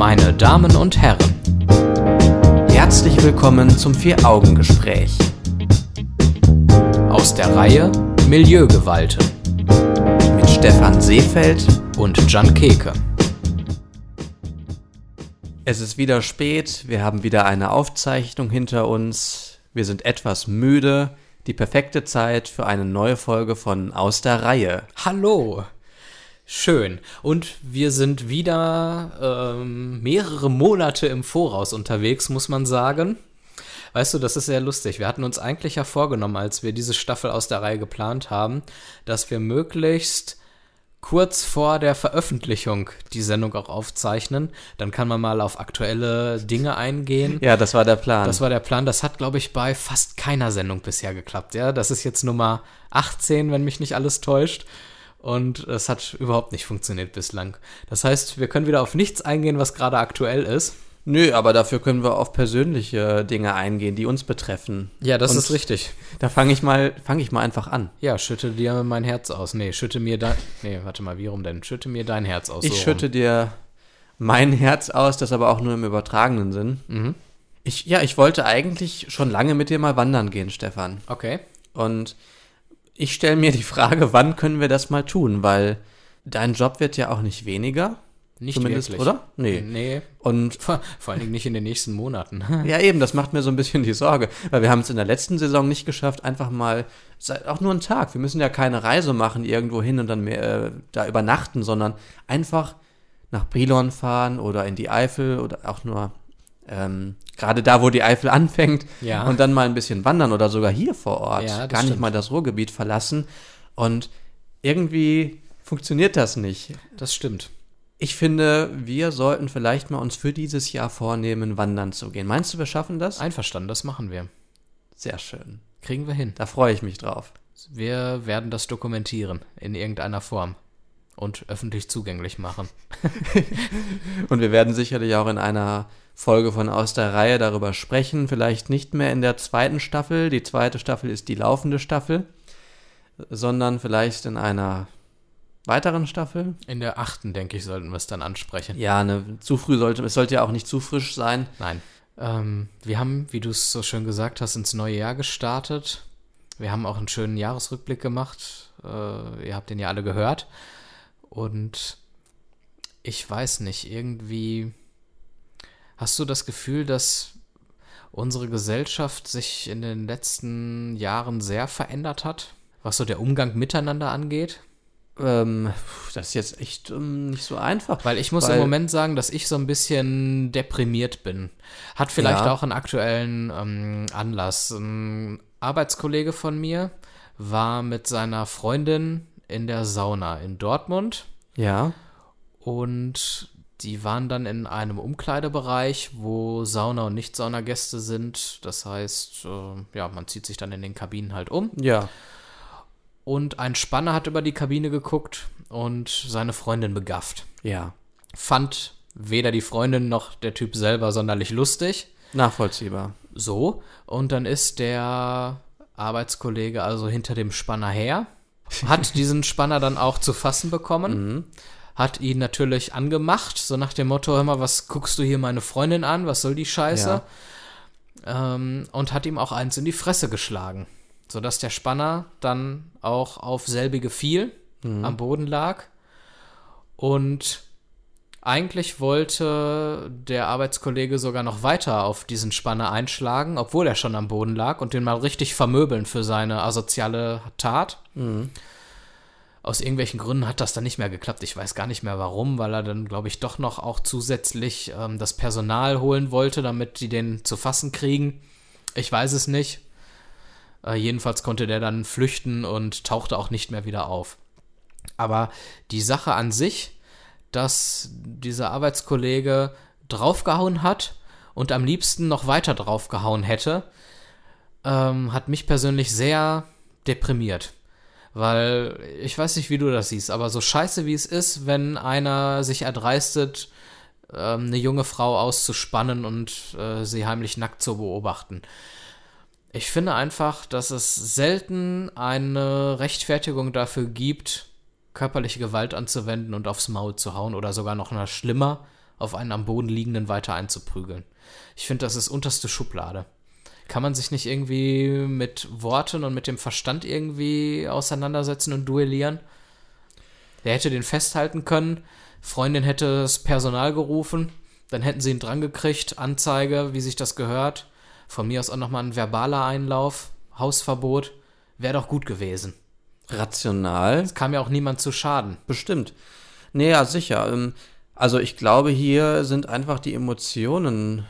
Meine Damen und Herren, Herzlich willkommen zum Vier-Augen-Gespräch. aus der Reihe Milieugewalten Mit Stefan Seefeld. und Jan Keke. Es ist wieder spät, wir haben wieder eine Aufzeichnung hinter uns. Wir sind etwas müde. Die perfekte Zeit für eine neue Folge von Aus der Reihe. Hallo! Schön. Und wir sind wieder ähm, mehrere Monate im Voraus unterwegs, muss man sagen. Weißt du, das ist sehr lustig. Wir hatten uns eigentlich ja vorgenommen, als wir diese Staffel aus der Reihe geplant haben, dass wir möglichst kurz vor der Veröffentlichung die Sendung auch aufzeichnen. Dann kann man mal auf aktuelle Dinge eingehen. Ja, das war der Plan. Das war der Plan. Das hat, glaube ich, bei fast keiner Sendung bisher geklappt. Ja, das ist jetzt Nummer 18, wenn mich nicht alles täuscht. Und es hat überhaupt nicht funktioniert bislang. Das heißt, wir können wieder auf nichts eingehen, was gerade aktuell ist. Nö, aber dafür können wir auf persönliche Dinge eingehen, die uns betreffen. Ja, das Und ist richtig. Da fange ich mal, fange ich mal einfach an. Ja, schütte dir mein Herz aus. Nee, schütte mir dein. Nee, warte mal, wie rum denn? Schütte mir dein Herz aus. Ich so schütte rum. dir mein Herz aus, das aber auch nur im übertragenen Sinn. Mhm. Ich, ja, ich wollte eigentlich schon lange mit dir mal wandern gehen, Stefan. Okay. Und ich stelle mir die Frage, wann können wir das mal tun? Weil dein Job wird ja auch nicht weniger. Nicht Zumindest, wirklich. oder? Nee. Nee. Und Vor, vor allen Dingen nicht in den nächsten Monaten. ja, eben, das macht mir so ein bisschen die Sorge. Weil wir haben es in der letzten Saison nicht geschafft, einfach mal, auch nur einen Tag. Wir müssen ja keine Reise machen irgendwo hin und dann mehr, äh, da übernachten, sondern einfach nach Brilon fahren oder in die Eifel oder auch nur ähm, gerade da, wo die Eifel anfängt Ja. und dann mal ein bisschen wandern oder sogar hier vor Ort. Ja, Gar nicht stimmt. mal das Ruhrgebiet verlassen. Und irgendwie funktioniert das nicht. Das stimmt. Ich finde, wir sollten vielleicht mal uns für dieses Jahr vornehmen, wandern zu gehen. Meinst du, wir schaffen das? Einverstanden, das machen wir. Sehr schön. Kriegen wir hin. Da freue ich mich drauf. Wir werden das dokumentieren in irgendeiner Form und öffentlich zugänglich machen. Und wir werden sicherlich auch in einer Folge von Aus der Reihe darüber sprechen. Vielleicht nicht mehr in der zweiten Staffel. Die zweite Staffel ist die laufende Staffel. Sondern vielleicht in einer weiteren Staffel. In der achten, denke ich, sollten wir es dann ansprechen. Ja, ne, zu früh sollte, es sollte ja auch nicht zu frisch sein. Nein. Ähm, wir haben, wie du es so schön gesagt hast, ins neue Jahr gestartet. Wir haben auch einen schönen Jahresrückblick gemacht. Äh, ihr habt den ja alle gehört. Und ich weiß nicht, irgendwie hast du das Gefühl, dass unsere Gesellschaft sich in den letzten Jahren sehr verändert hat, was so der Umgang miteinander angeht? Ähm, das ist jetzt echt ähm, nicht so einfach. Weil ich muss Weil- im Moment sagen, dass ich so ein bisschen deprimiert bin. Hat vielleicht Ja. auch einen aktuellen ähm, Anlass. Ein Arbeitskollege von mir war mit seiner Freundin in der Sauna in Dortmund Ja. und die waren dann in einem Umkleidebereich, wo Sauna- und Nicht-Saunagäste sind. Das heißt, äh, ja, man zieht sich dann in den Kabinen halt um. Ja. Und ein Spanner hat über die Kabine geguckt und seine Freundin begafft. Ja. fand weder die Freundin noch der Typ selber sonderlich lustig. Nachvollziehbar. So. Und dann ist der Arbeitskollege also hinter dem Spanner her, hat diesen Spanner dann auch zu fassen bekommen, hat ihn natürlich angemacht, so nach dem Motto, hör mal, was guckst du hier meine Freundin an, was soll die Scheiße? Ähm, und hat ihm auch eins in die Fresse geschlagen, sodass der Spanner dann auch auf selbige fiel, am Boden lag. Und eigentlich wollte der Arbeitskollege sogar noch weiter auf diesen Spanner einschlagen, obwohl er schon am Boden lag und den mal richtig vermöbeln für seine asoziale Tat. Aus irgendwelchen Gründen hat das dann nicht mehr geklappt. Ich weiß gar nicht mehr warum, weil er dann, glaube ich, doch noch auch zusätzlich ähm, das Personal holen wollte, damit die den zu fassen kriegen. Ich weiß es nicht. Äh, jedenfalls konnte der dann flüchten und tauchte auch nicht mehr wieder auf. Aber die Sache an sich, dass dieser Arbeitskollege draufgehauen hat und am liebsten noch weiter draufgehauen hätte, ähm, hat mich persönlich sehr deprimiert. Weil ich weiß nicht, wie du das siehst, aber so scheiße wie es ist, wenn einer sich erdreistet, ähm, eine junge Frau auszuspannen und äh, sie heimlich nackt zu beobachten. Ich finde einfach, dass es selten eine Rechtfertigung dafür gibt, körperliche Gewalt anzuwenden und aufs Maul zu hauen oder sogar noch mal schlimmer, auf einen am Boden liegenden weiter einzuprügeln. Ich finde, das ist unterste Schublade. Kann man sich nicht irgendwie mit Worten und mit dem Verstand irgendwie auseinandersetzen und duellieren? Der hätte den festhalten können, Freundin hätte das Personal gerufen, dann hätten sie ihn drangekriegt, Anzeige, wie sich das gehört. Von mir aus auch nochmal ein verbaler Einlauf, Hausverbot, wäre doch gut gewesen. Rational. Es kam ja auch niemand zu Schaden. Bestimmt. Nee, ja, sicher. Ähm, Also ich glaube, hier sind einfach die Emotionen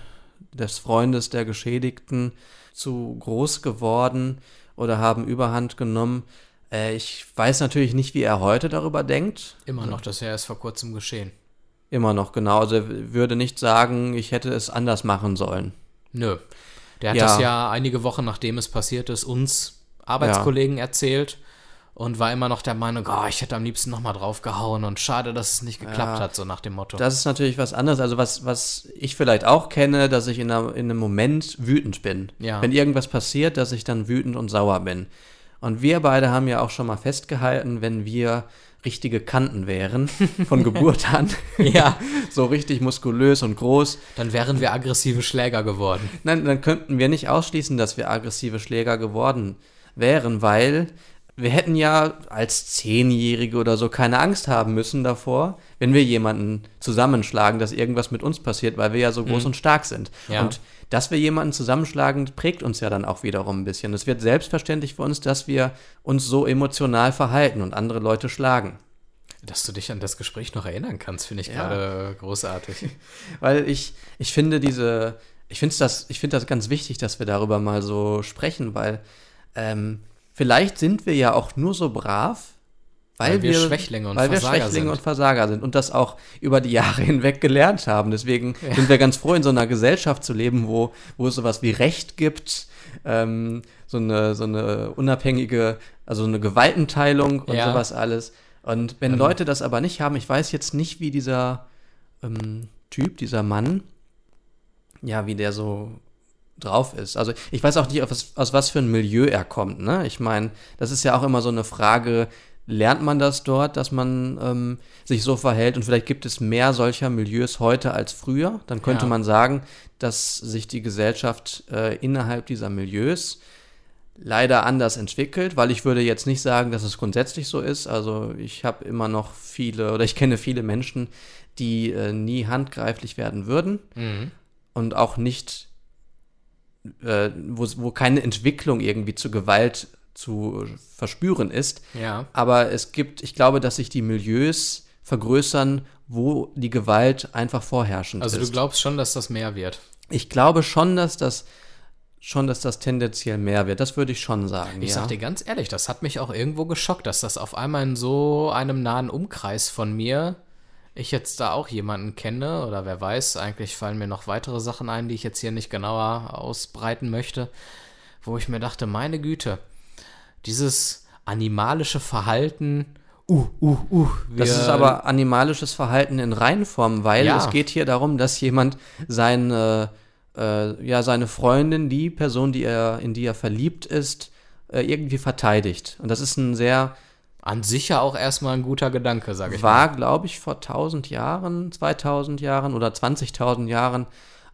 des Freundes der Geschädigten zu groß geworden oder haben Überhand genommen. Äh, Ich weiß natürlich nicht, wie er heute darüber denkt. Immer noch, das ja erst vor kurzem geschehen. Immer noch, genau. Also er würde nicht sagen, ich hätte es anders machen sollen. Nö. Der hat Ja. das ja einige Wochen nachdem es passiert ist, uns Arbeitskollegen erzählt und war immer noch der Meinung, oh, ich hätte am liebsten nochmal draufgehauen und schade, dass es nicht geklappt Ja. hat, so nach dem Motto. Das ist natürlich was anderes. Also was, was ich vielleicht auch kenne, dass ich in, einer, in einem Moment wütend bin. Ja. Wenn irgendwas passiert, dass ich dann wütend und sauer bin. Und wir beide haben ja auch schon mal festgehalten, wenn wir richtige Kanten wären, von Geburt an, ja, so richtig muskulös und groß, dann wären wir aggressive Schläger geworden. Nein, dann könnten wir nicht ausschließen, dass wir aggressive Schläger geworden wären, weil wir hätten ja als Zehnjährige oder so keine Angst haben müssen davor, wenn wir jemanden zusammenschlagen, dass irgendwas mit uns passiert, weil wir ja so groß und stark sind. Ja. Und dass wir jemanden zusammenschlagen, prägt uns ja dann auch wiederum ein bisschen. Es wird selbstverständlich für uns, dass wir uns so emotional verhalten und andere Leute schlagen. Dass du dich an das Gespräch noch erinnern kannst, finde ich Ja. gerade großartig. Weil ich, ich finde diese, ich finde das, ich finde das ganz wichtig, dass wir darüber mal so sprechen, weil ähm, vielleicht sind wir ja auch nur so brav, weil, Weil wir Schwächlinge und weil Versager wir Schwächlinge sind. und Versager sind und das auch über die Jahre hinweg gelernt haben. Deswegen sind wir ganz froh, in so einer Gesellschaft zu leben, wo, wo es sowas wie Recht gibt, ähm, so, eine, so eine unabhängige, also eine Gewaltenteilung und Ja. sowas alles. Und wenn Leute das aber nicht haben, ich weiß jetzt nicht, wie dieser ähm, Typ, dieser Mann, ja, wie der so drauf ist. Also ich weiß auch nicht, aus, was- aus was für ein Milieu er kommt. Ne? Ich meine, das ist ja auch immer so eine Frage, lernt man das dort, dass man ähm, sich so verhält und vielleicht gibt es mehr solcher Milieus heute als früher. Dann könnte Ja. man sagen, dass sich die Gesellschaft äh, innerhalb dieser Milieus leider anders entwickelt, weil ich würde jetzt nicht sagen, dass es grundsätzlich so ist. Also ich habe immer noch viele oder ich kenne viele Menschen, die äh, nie handgreiflich werden würden Mhm. und auch nicht, äh, wo, wo keine Entwicklung irgendwie zu Gewalt zu verspüren ist. Ja. Aber es gibt, ich glaube, dass sich die Milieus vergrößern, wo die Gewalt einfach vorherrschend Also ist. du glaubst schon, dass das mehr wird. ich glaube schon, dass das schon, dass das tendenziell mehr wird. Das würde ich schon sagen. Ich ja. sag dir ganz ehrlich, das hat mich auch irgendwo geschockt, dass das auf einmal in so einem nahen Umkreis von mir ich jetzt da auch jemanden kenne oder wer weiß, eigentlich fallen mir noch weitere Sachen ein, die ich jetzt hier nicht genauer ausbreiten möchte, wo ich mir dachte, meine Güte, dieses animalische Verhalten, uh, uh, uh, Das ist aber animalisches Verhalten in Reinform, weil Ja. es geht hier darum, dass jemand seine, äh, ja, seine Freundin, die Person, die er, in die er verliebt ist, äh, irgendwie verteidigt. Und das ist ein sehr, an sich ja auch erstmal ein guter Gedanke, sage ich mal. war, glaube ich, vor 1000 Jahren, 2000 Jahren oder 20.000 Jahren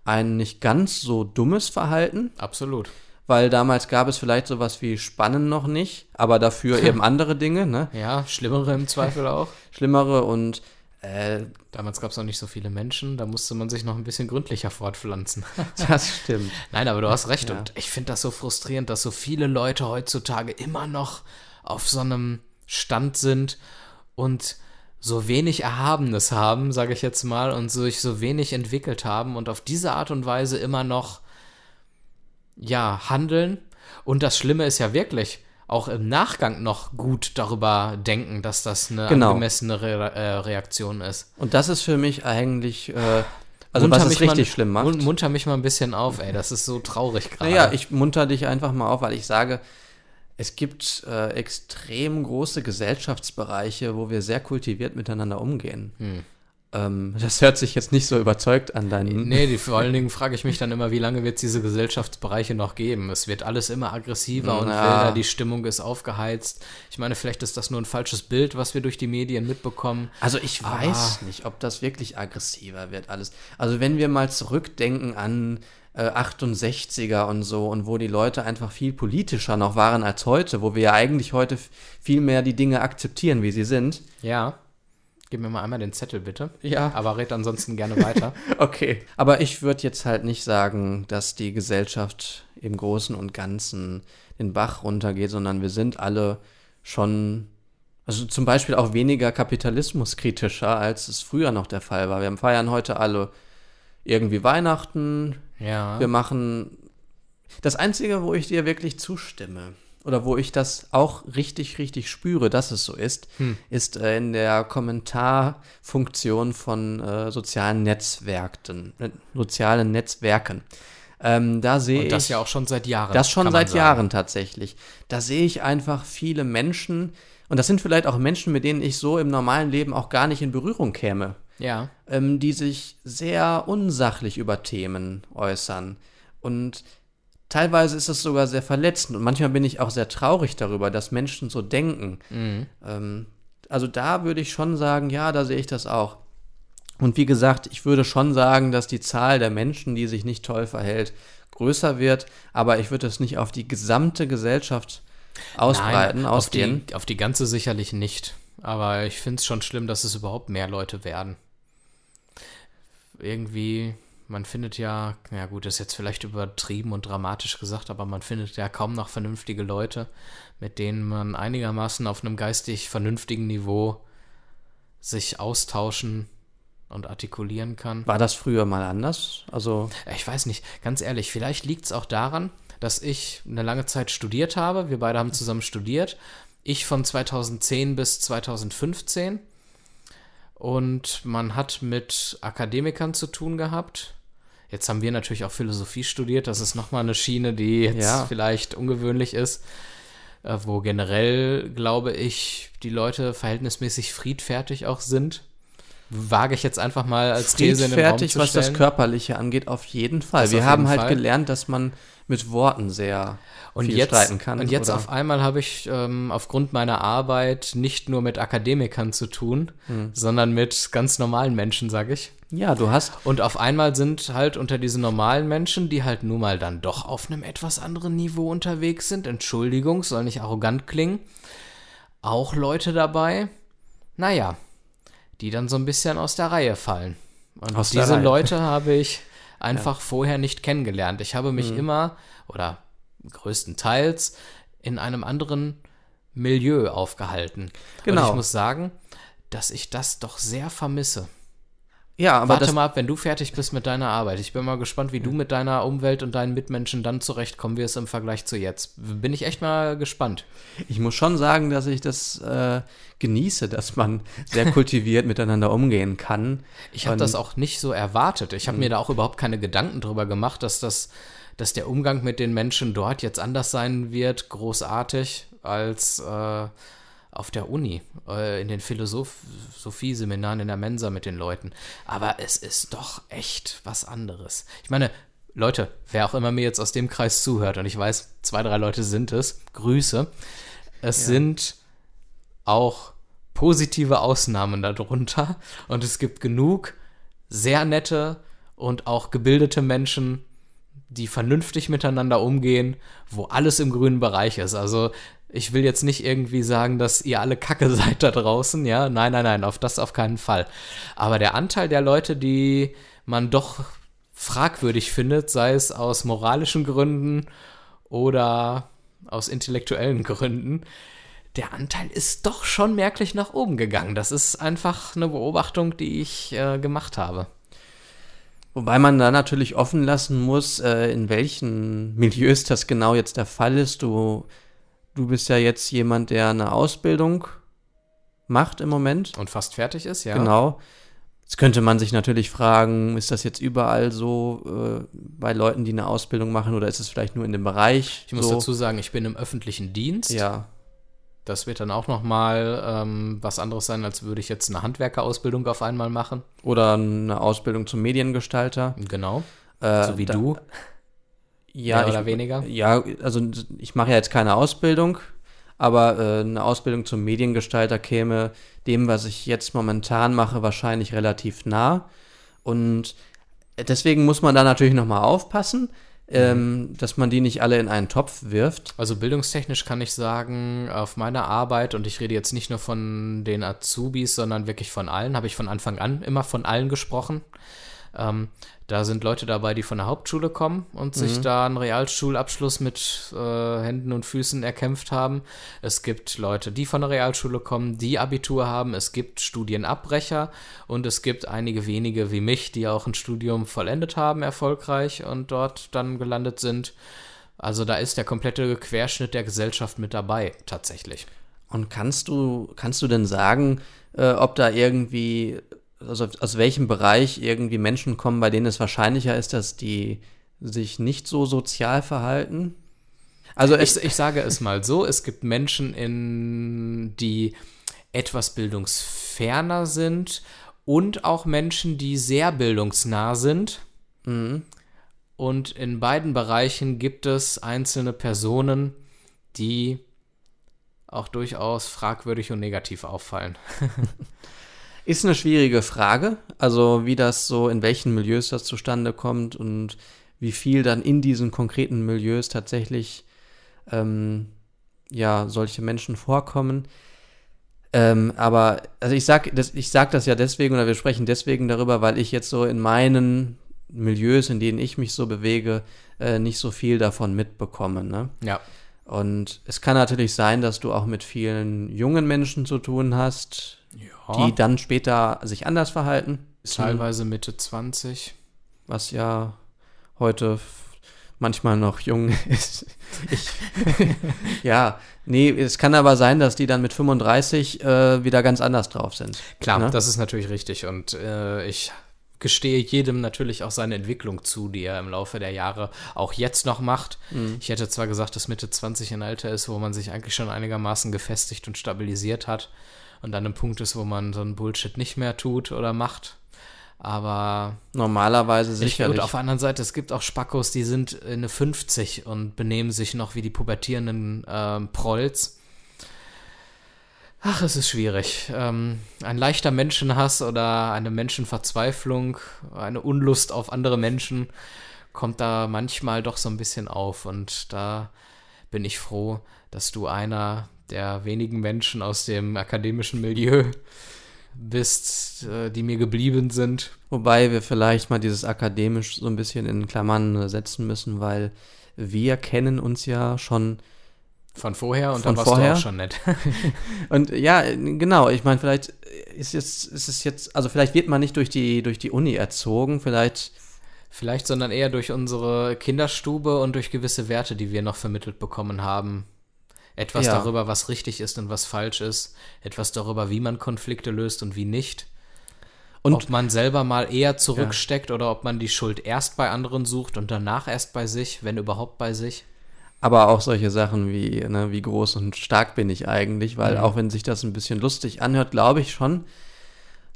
ein nicht ganz so dummes Verhalten, Absolut. weil damals gab es vielleicht sowas wie Spannen noch nicht, aber dafür eben andere Dinge, ne? Ja, schlimmere im Zweifel auch. Schlimmere und äh, Damals gab es noch nicht so viele Menschen, da musste man sich noch ein bisschen gründlicher fortpflanzen. das stimmt. Nein, aber du hast recht. Ja. Und ich finde das so frustrierend, dass so viele Leute heutzutage immer noch auf so einem Stand sind und so wenig Erhabenes haben, sage ich jetzt mal, und sich so wenig entwickelt haben und auf diese Art und Weise immer noch, ja, handeln. Und das Schlimme ist ja wirklich, auch im Nachgang noch gut darüber denken, dass das eine Genau. angemessene Re äh, Reaktion ist. Und das ist für mich eigentlich, äh, also Munter was es mich richtig mal, schlimm macht. mun- Munter mich mal ein bisschen auf, ey, das ist so traurig gerade. Naja, ich munter dich einfach mal auf, weil ich sage, es gibt äh, extrem große Gesellschaftsbereiche, wo wir sehr kultiviert miteinander umgehen. Hm. Ähm, das hört sich jetzt nicht so überzeugt an deinen. Nee, die, vor allen Dingen frage ich mich dann immer, wie lange wird es diese Gesellschaftsbereiche noch geben? Es wird alles immer aggressiver und Ja. wilder, die Stimmung ist aufgeheizt. Ich meine, vielleicht ist das nur ein falsches Bild, was wir durch die Medien mitbekommen. Also ich Ah. weiß nicht, ob das wirklich aggressiver wird alles. Also wenn wir mal zurückdenken an äh, 68er und so und wo die Leute einfach viel politischer noch waren als heute, wo wir ja eigentlich heute viel mehr die Dinge akzeptieren, wie sie sind. Ja. Gib mir mal einmal den Zettel, bitte. Ja. Aber red ansonsten gerne weiter. Okay. Aber ich würde jetzt halt nicht sagen, dass die Gesellschaft im Großen und Ganzen den Bach runtergeht, sondern wir sind alle schon, also zum Beispiel auch weniger kapitalismuskritischer, als es früher noch der Fall war. Wir feiern heute alle irgendwie Weihnachten. Ja. Wir machen das Einzige, wo ich dir wirklich zustimme oder wo ich das auch richtig, richtig spüre, dass es so ist, ist äh, in der Kommentarfunktion von äh, sozialen Netzwerken, äh, sozialen Netzwerken. Ähm, da sehe Und das ich ja auch schon seit Jahren. das schon seit sagen. Jahren tatsächlich. Da sehe ich einfach viele Menschen und das sind vielleicht auch Menschen, mit denen ich so im normalen Leben auch gar nicht in Berührung käme Ja. ähm, die sich sehr unsachlich über Themen äußern. Und teilweise ist es sogar sehr verletzend. Und manchmal bin ich auch sehr traurig darüber, dass Menschen so denken. Ähm, also da würde ich schon sagen, ja, da sehe ich das auch. Und wie gesagt, ich würde schon sagen, dass die Zahl der Menschen, die sich nicht toll verhält, größer wird. Aber ich würde es nicht auf die gesamte Gesellschaft ausbreiten, Nein, auf die, auf die ganze sicherlich nicht. Aber ich finde es schon schlimm, dass es überhaupt mehr Leute werden. Irgendwie, man findet ja, ja gut, das ist jetzt vielleicht übertrieben und dramatisch gesagt, aber man findet ja kaum noch vernünftige Leute, mit denen man einigermaßen auf einem geistig vernünftigen Niveau sich austauschen und artikulieren kann. War das früher mal anders? Also, Ich weiß nicht, ganz ehrlich, vielleicht liegt es auch daran, dass ich eine lange Zeit studiert habe. Wir beide haben zusammen studiert. Ich von 2010 bis 2015. Und man hat mit Akademikern zu tun gehabt. Jetzt haben wir natürlich auch Philosophie studiert. Das ist nochmal eine Schiene, die jetzt Ja. vielleicht ungewöhnlich ist. Äh, wo generell, glaube ich, die Leute verhältnismäßig friedfertig auch sind. Wage ich jetzt einfach mal als These in den Raum zu was das stellen. Körperliche angeht, auf jeden Fall. Das Wir haben halt Fall. gelernt, dass man mit Worten sehr und viel jetzt, streiten kann. Und jetzt oder? auf einmal habe ich ähm, aufgrund meiner Arbeit nicht nur mit Akademikern zu tun, Hm. sondern mit ganz normalen Menschen, sage ich. ja, du hast Und auf einmal sind halt unter diesen normalen Menschen, die halt nun mal dann doch auf einem etwas anderen Niveau unterwegs sind, Entschuldigung, soll nicht arrogant klingen, auch Leute dabei, naja, die dann so ein bisschen aus der Reihe fallen. Und Aus diese. Leute habe ich einfach vorher nicht kennengelernt. Ich habe mich immer oder größtenteils in einem anderen Milieu aufgehalten. Genau. Und ich muss sagen, dass ich das doch sehr vermisse. Ja, aber Warte mal ab, wenn du fertig bist mit deiner Arbeit. Ich bin mal gespannt, wie du mit deiner Umwelt und deinen Mitmenschen dann zurechtkommen wirst im Vergleich zu jetzt. Bin ich echt mal gespannt. ich muss schon sagen, dass ich das äh, genieße, dass man sehr kultiviert miteinander umgehen kann. Ich habe das auch nicht so erwartet. Ich habe mir da auch überhaupt keine Gedanken drüber gemacht, dass das, dass der Umgang mit den Menschen dort jetzt anders sein wird, großartig, als äh, auf der Uni, äh, in den Philosophie-Seminaren in der Mensa mit den Leuten. Aber es ist doch echt was anderes. Ich meine, Leute, wer auch immer mir jetzt aus dem Kreis zuhört, und ich weiß, zwei, drei Leute sind es, Grüße. Es sind auch positive Ausnahmen darunter. Und es gibt genug sehr nette und auch gebildete Menschen, die vernünftig miteinander umgehen, wo alles im grünen Bereich ist. Also ich will jetzt nicht irgendwie sagen, dass ihr alle Kacke seid da draußen, ja. Nein, nein, nein, auf das auf keinen Fall. Aber der Anteil der Leute, die man doch fragwürdig findet, sei es aus moralischen Gründen oder aus intellektuellen Gründen, der Anteil ist doch schon merklich nach oben gegangen. Das ist einfach eine Beobachtung, die ich äh, gemacht habe. Wobei man da natürlich offen lassen muss, äh, in welchen Milieus das genau jetzt der Fall ist. Du, du bist ja jetzt jemand, der eine Ausbildung macht im Moment. Und fast fertig ist, ja. Genau. Jetzt könnte man sich natürlich fragen, ist das jetzt überall so äh, bei Leuten, die eine Ausbildung machen oder ist es vielleicht nur in dem Bereich? Ich muss so? dazu sagen, ich bin im öffentlichen Dienst. Ja. Das wird dann auch nochmal ähm, was anderes sein, als würde ich jetzt eine Handwerkerausbildung auf einmal machen. Oder eine Ausbildung zum Mediengestalter. Genau. Äh, so wie da- du. Ja, Mehr oder ich, weniger? Ja, also ich mache ja jetzt keine Ausbildung, aber äh, eine Ausbildung zum Mediengestalter käme dem, was ich jetzt momentan mache, wahrscheinlich relativ nah. Und deswegen muss man da natürlich nochmal aufpassen, ähm, dass man die nicht alle in einen Topf wirft. Also bildungstechnisch kann ich sagen, auf meiner Arbeit, und ich rede jetzt nicht nur von den Azubis, sondern wirklich von allen, habe ich von Anfang an immer von allen gesprochen. Ähm, da sind Leute dabei, die von der Hauptschule kommen und sich da einen Realschulabschluss mit äh, Händen und Füßen erkämpft haben. Es gibt Leute, die von der Realschule kommen, die Abitur haben. Es gibt Studienabbrecher und es gibt einige wenige wie mich, die auch ein Studium vollendet haben, erfolgreich und dort dann gelandet sind. Also da ist der komplette Querschnitt der Gesellschaft mit dabei, tatsächlich. Und kannst du, kannst du denn sagen, äh, ob da irgendwie, also aus welchem Bereich irgendwie Menschen kommen, bei denen es wahrscheinlicher ist, dass die sich nicht so sozial verhalten? Also Ich, ich sage es mal so, es gibt Menschen, in, die etwas bildungsferner sind und auch Menschen, die sehr bildungsnah sind. Und in beiden Bereichen gibt es einzelne Personen, die auch durchaus fragwürdig und negativ auffallen. Ist eine schwierige Frage, also wie das so, in welchen Milieus das zustande kommt und wie viel dann in diesen konkreten Milieus tatsächlich ähm, ja solche Menschen vorkommen. Ähm, aber also ich sag, das, ich sag das ja deswegen oder wir sprechen deswegen darüber, weil ich jetzt so in meinen Milieus, in denen ich mich so bewege, äh, nicht so viel davon mitbekomme. Ne? Ja. Und es kann natürlich sein, dass du auch mit vielen jungen Menschen zu tun hast, ja. die dann später sich anders verhalten. teilweise Mitte 20. Was ja heute manchmal noch jung ist. Ich, ja, nee, es kann aber sein, dass die dann mit 35 äh, wieder ganz anders drauf sind. Klar, Ne? das ist natürlich richtig. Und äh, ich gestehe jedem natürlich auch seine Entwicklung zu, die er im Laufe der Jahre auch jetzt noch macht. Ich hätte zwar gesagt, dass Mitte 20 ein Alter ist, wo man sich eigentlich schon einigermaßen gefestigt und stabilisiert hat und dann ein Punkt ist, wo man so einen Bullshit nicht mehr tut oder macht. Aber Normalerweise ich, sicherlich. und auf der anderen Seite, es gibt auch Spackos, die sind in eine 50 und benehmen sich noch wie die pubertierenden ähm, Prolls. Ach, es ist schwierig. Ähm, ein leichter Menschenhass oder eine Menschenverzweiflung, eine Unlust auf andere Menschen kommt da manchmal doch so ein bisschen auf. Und da bin ich froh, dass du einer der wenigen Menschen aus dem akademischen Milieu bist, äh, die mir geblieben sind. Wobei wir vielleicht mal dieses akademisch so ein bisschen in Klammern setzen müssen, weil wir kennen uns ja schon Von vorher und Von dann warst vorher? du auch schon nett. Und ja, genau, ich meine, vielleicht ist jetzt, ist es jetzt, also vielleicht wird man nicht durch die, durch die Uni erzogen, vielleicht, Vielleicht, sondern eher durch unsere Kinderstube und durch gewisse Werte, die wir noch vermittelt bekommen haben. Etwas Ja. darüber, was richtig ist und was falsch ist. Etwas darüber, wie man Konflikte löst und wie nicht. Und- ob man selber mal eher zurücksteckt oder ob man die Schuld erst bei anderen sucht und danach erst bei sich, wenn überhaupt bei sich. aber auch solche Sachen wie, ne, wie groß und stark bin ich eigentlich, weil Mhm. auch wenn sich das ein bisschen lustig anhört, glaube ich schon,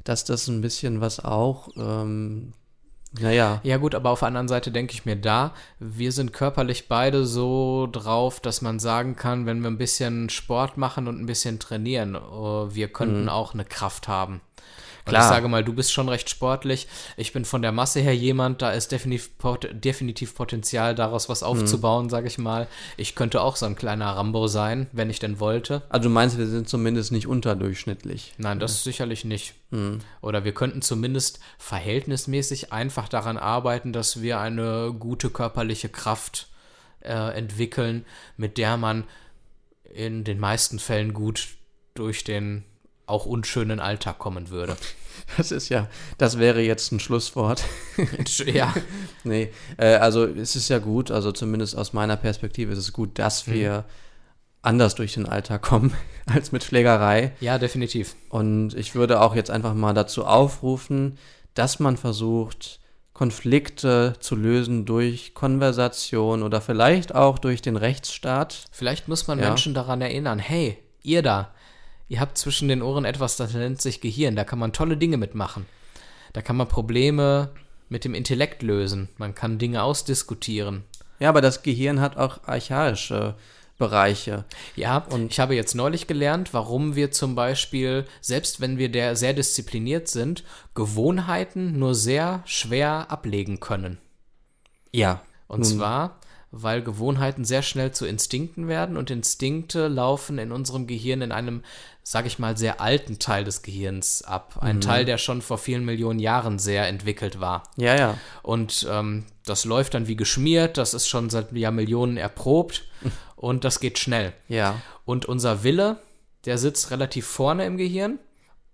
dass das ein bisschen was auch, ähm, naja, Ja gut, aber auf der anderen Seite denke ich mir da, wir sind körperlich beide so drauf, dass man sagen kann, wenn wir ein bisschen Sport machen und ein bisschen trainieren, äh, wir könnten auch eine Kraft haben. Und Klar. ich sage mal, du bist schon recht sportlich. Ich bin von der Masse her jemand, da ist definitiv, pot definitiv Potenzial, daraus was aufzubauen, sage ich mal. Ich könnte auch so ein kleiner Rambo sein, wenn ich denn wollte. also du meinst, wir sind zumindest nicht unterdurchschnittlich. Nein, das sicherlich nicht. Oder wir könnten zumindest verhältnismäßig einfach daran arbeiten, dass wir eine gute körperliche Kraft äh, entwickeln, mit der man in den meisten Fällen gut durch den auch unschönen Alltag kommen würde. Das ist ja, das wäre jetzt ein Schlusswort. ja, Nee, äh, also es ist ja gut, also zumindest aus meiner Perspektive ist es gut, dass wir anders durch den Alltag kommen als mit Schlägerei. ja, definitiv. Und ich würde auch jetzt einfach mal dazu aufrufen, dass man versucht, Konflikte zu lösen durch Konversation oder vielleicht auch durch den Rechtsstaat. Vielleicht muss man Ja. Menschen daran erinnern, hey, ihr da, ihr habt zwischen den Ohren etwas, das nennt sich Gehirn. Da kann man tolle Dinge mitmachen. Da kann man Probleme mit dem Intellekt lösen. Man kann Dinge ausdiskutieren. Ja, aber das Gehirn hat auch archaische Bereiche. Ja, und ich habe jetzt neulich gelernt, warum wir zum Beispiel, selbst wenn wir der sehr diszipliniert sind, Gewohnheiten nur sehr schwer ablegen können. Ja. Und zwar, weil Gewohnheiten sehr schnell zu Instinkten werden und Instinkte laufen in unserem Gehirn in einem, sag ich mal, sehr alten Teil des Gehirns ab. Ein Teil, der schon vor vielen Millionen Jahren sehr entwickelt war. Ja, ja. Und ähm, das läuft dann wie geschmiert, das ist schon seit Jahrmillionen erprobt und das geht schnell. Ja. Und unser Wille, der sitzt relativ vorne im Gehirn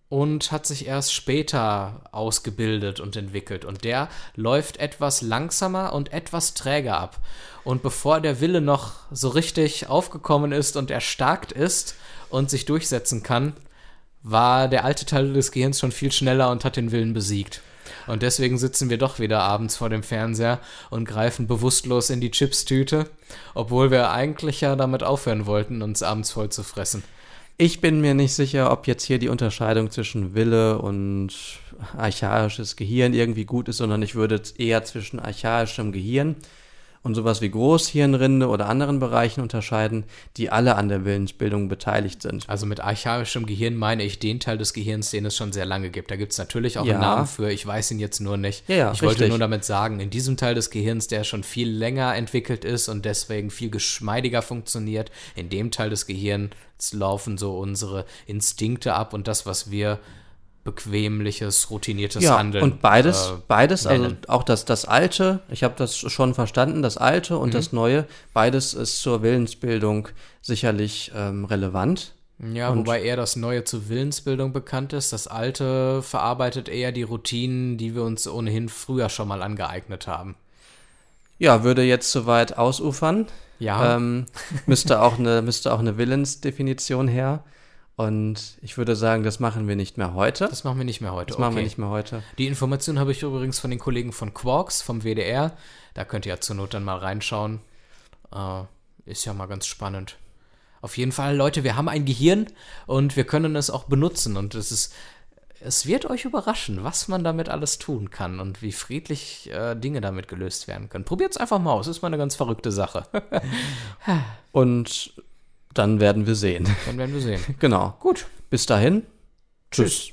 und hat sich erst später ausgebildet und entwickelt. Und der läuft etwas langsamer und etwas träger ab. Und bevor der Wille noch so richtig aufgekommen ist und erstarkt ist und sich durchsetzen kann, war der alte Teil des Gehirns schon viel schneller und hat den Willen besiegt. Und deswegen sitzen wir doch wieder abends vor dem Fernseher und greifen bewusstlos in die Chipstüte, obwohl wir eigentlich ja damit aufhören wollten, uns abends voll zu fressen. Ich bin mir nicht sicher, ob jetzt hier die Unterscheidung zwischen Wille und archaisches Gehirn irgendwie gut ist, sondern ich würde eher zwischen archaischem Gehirn und sowas wie Großhirnrinde oder anderen Bereichen unterscheiden, die alle an der Willensbildung beteiligt sind. Also mit archaischem Gehirn meine ich den Teil des Gehirns, den es schon sehr lange gibt. Da gibt es natürlich auch Ja. einen Namen für, ich weiß ihn jetzt nur nicht. Ja, ja, ich wollte richtig. nur damit sagen, in diesem Teil des Gehirns, der schon viel länger entwickelt ist und deswegen viel geschmeidiger funktioniert, in dem Teil des Gehirns laufen so unsere Instinkte ab und das, was wir bequemliches, routiniertes Ja, Handeln. und beides, äh, beides, also nennen. auch das, das Alte, ich habe das schon verstanden, das Alte und Mhm. das Neue, beides ist zur Willensbildung sicherlich ähm, relevant. Ja, Und- wobei eher das Neue zur Willensbildung bekannt ist. Das Alte verarbeitet eher die Routinen, die wir uns ohnehin früher schon mal angeeignet haben. Ja, würde jetzt soweit ausufern. Ja, Ähm, müsste, auch eine, müsste auch eine Willensdefinition her. Und ich würde sagen, das machen wir nicht mehr heute. das machen wir nicht mehr heute. Das machen wir nicht mehr heute. Die Information habe ich übrigens von den Kollegen von Quarks, vom WDR. Da könnt ihr ja zur Not dann mal reinschauen. Äh, ist ja mal ganz spannend. Auf jeden Fall, Leute, wir haben ein Gehirn und wir können es auch benutzen. Und es ist, es wird euch überraschen, was man damit alles tun kann und wie friedlich äh, Dinge damit gelöst werden können. Probiert es einfach mal aus. Ist mal eine ganz verrückte Sache. Und dann werden wir sehen. Dann werden wir sehen. genau. Gut. Bis dahin. Tschüss.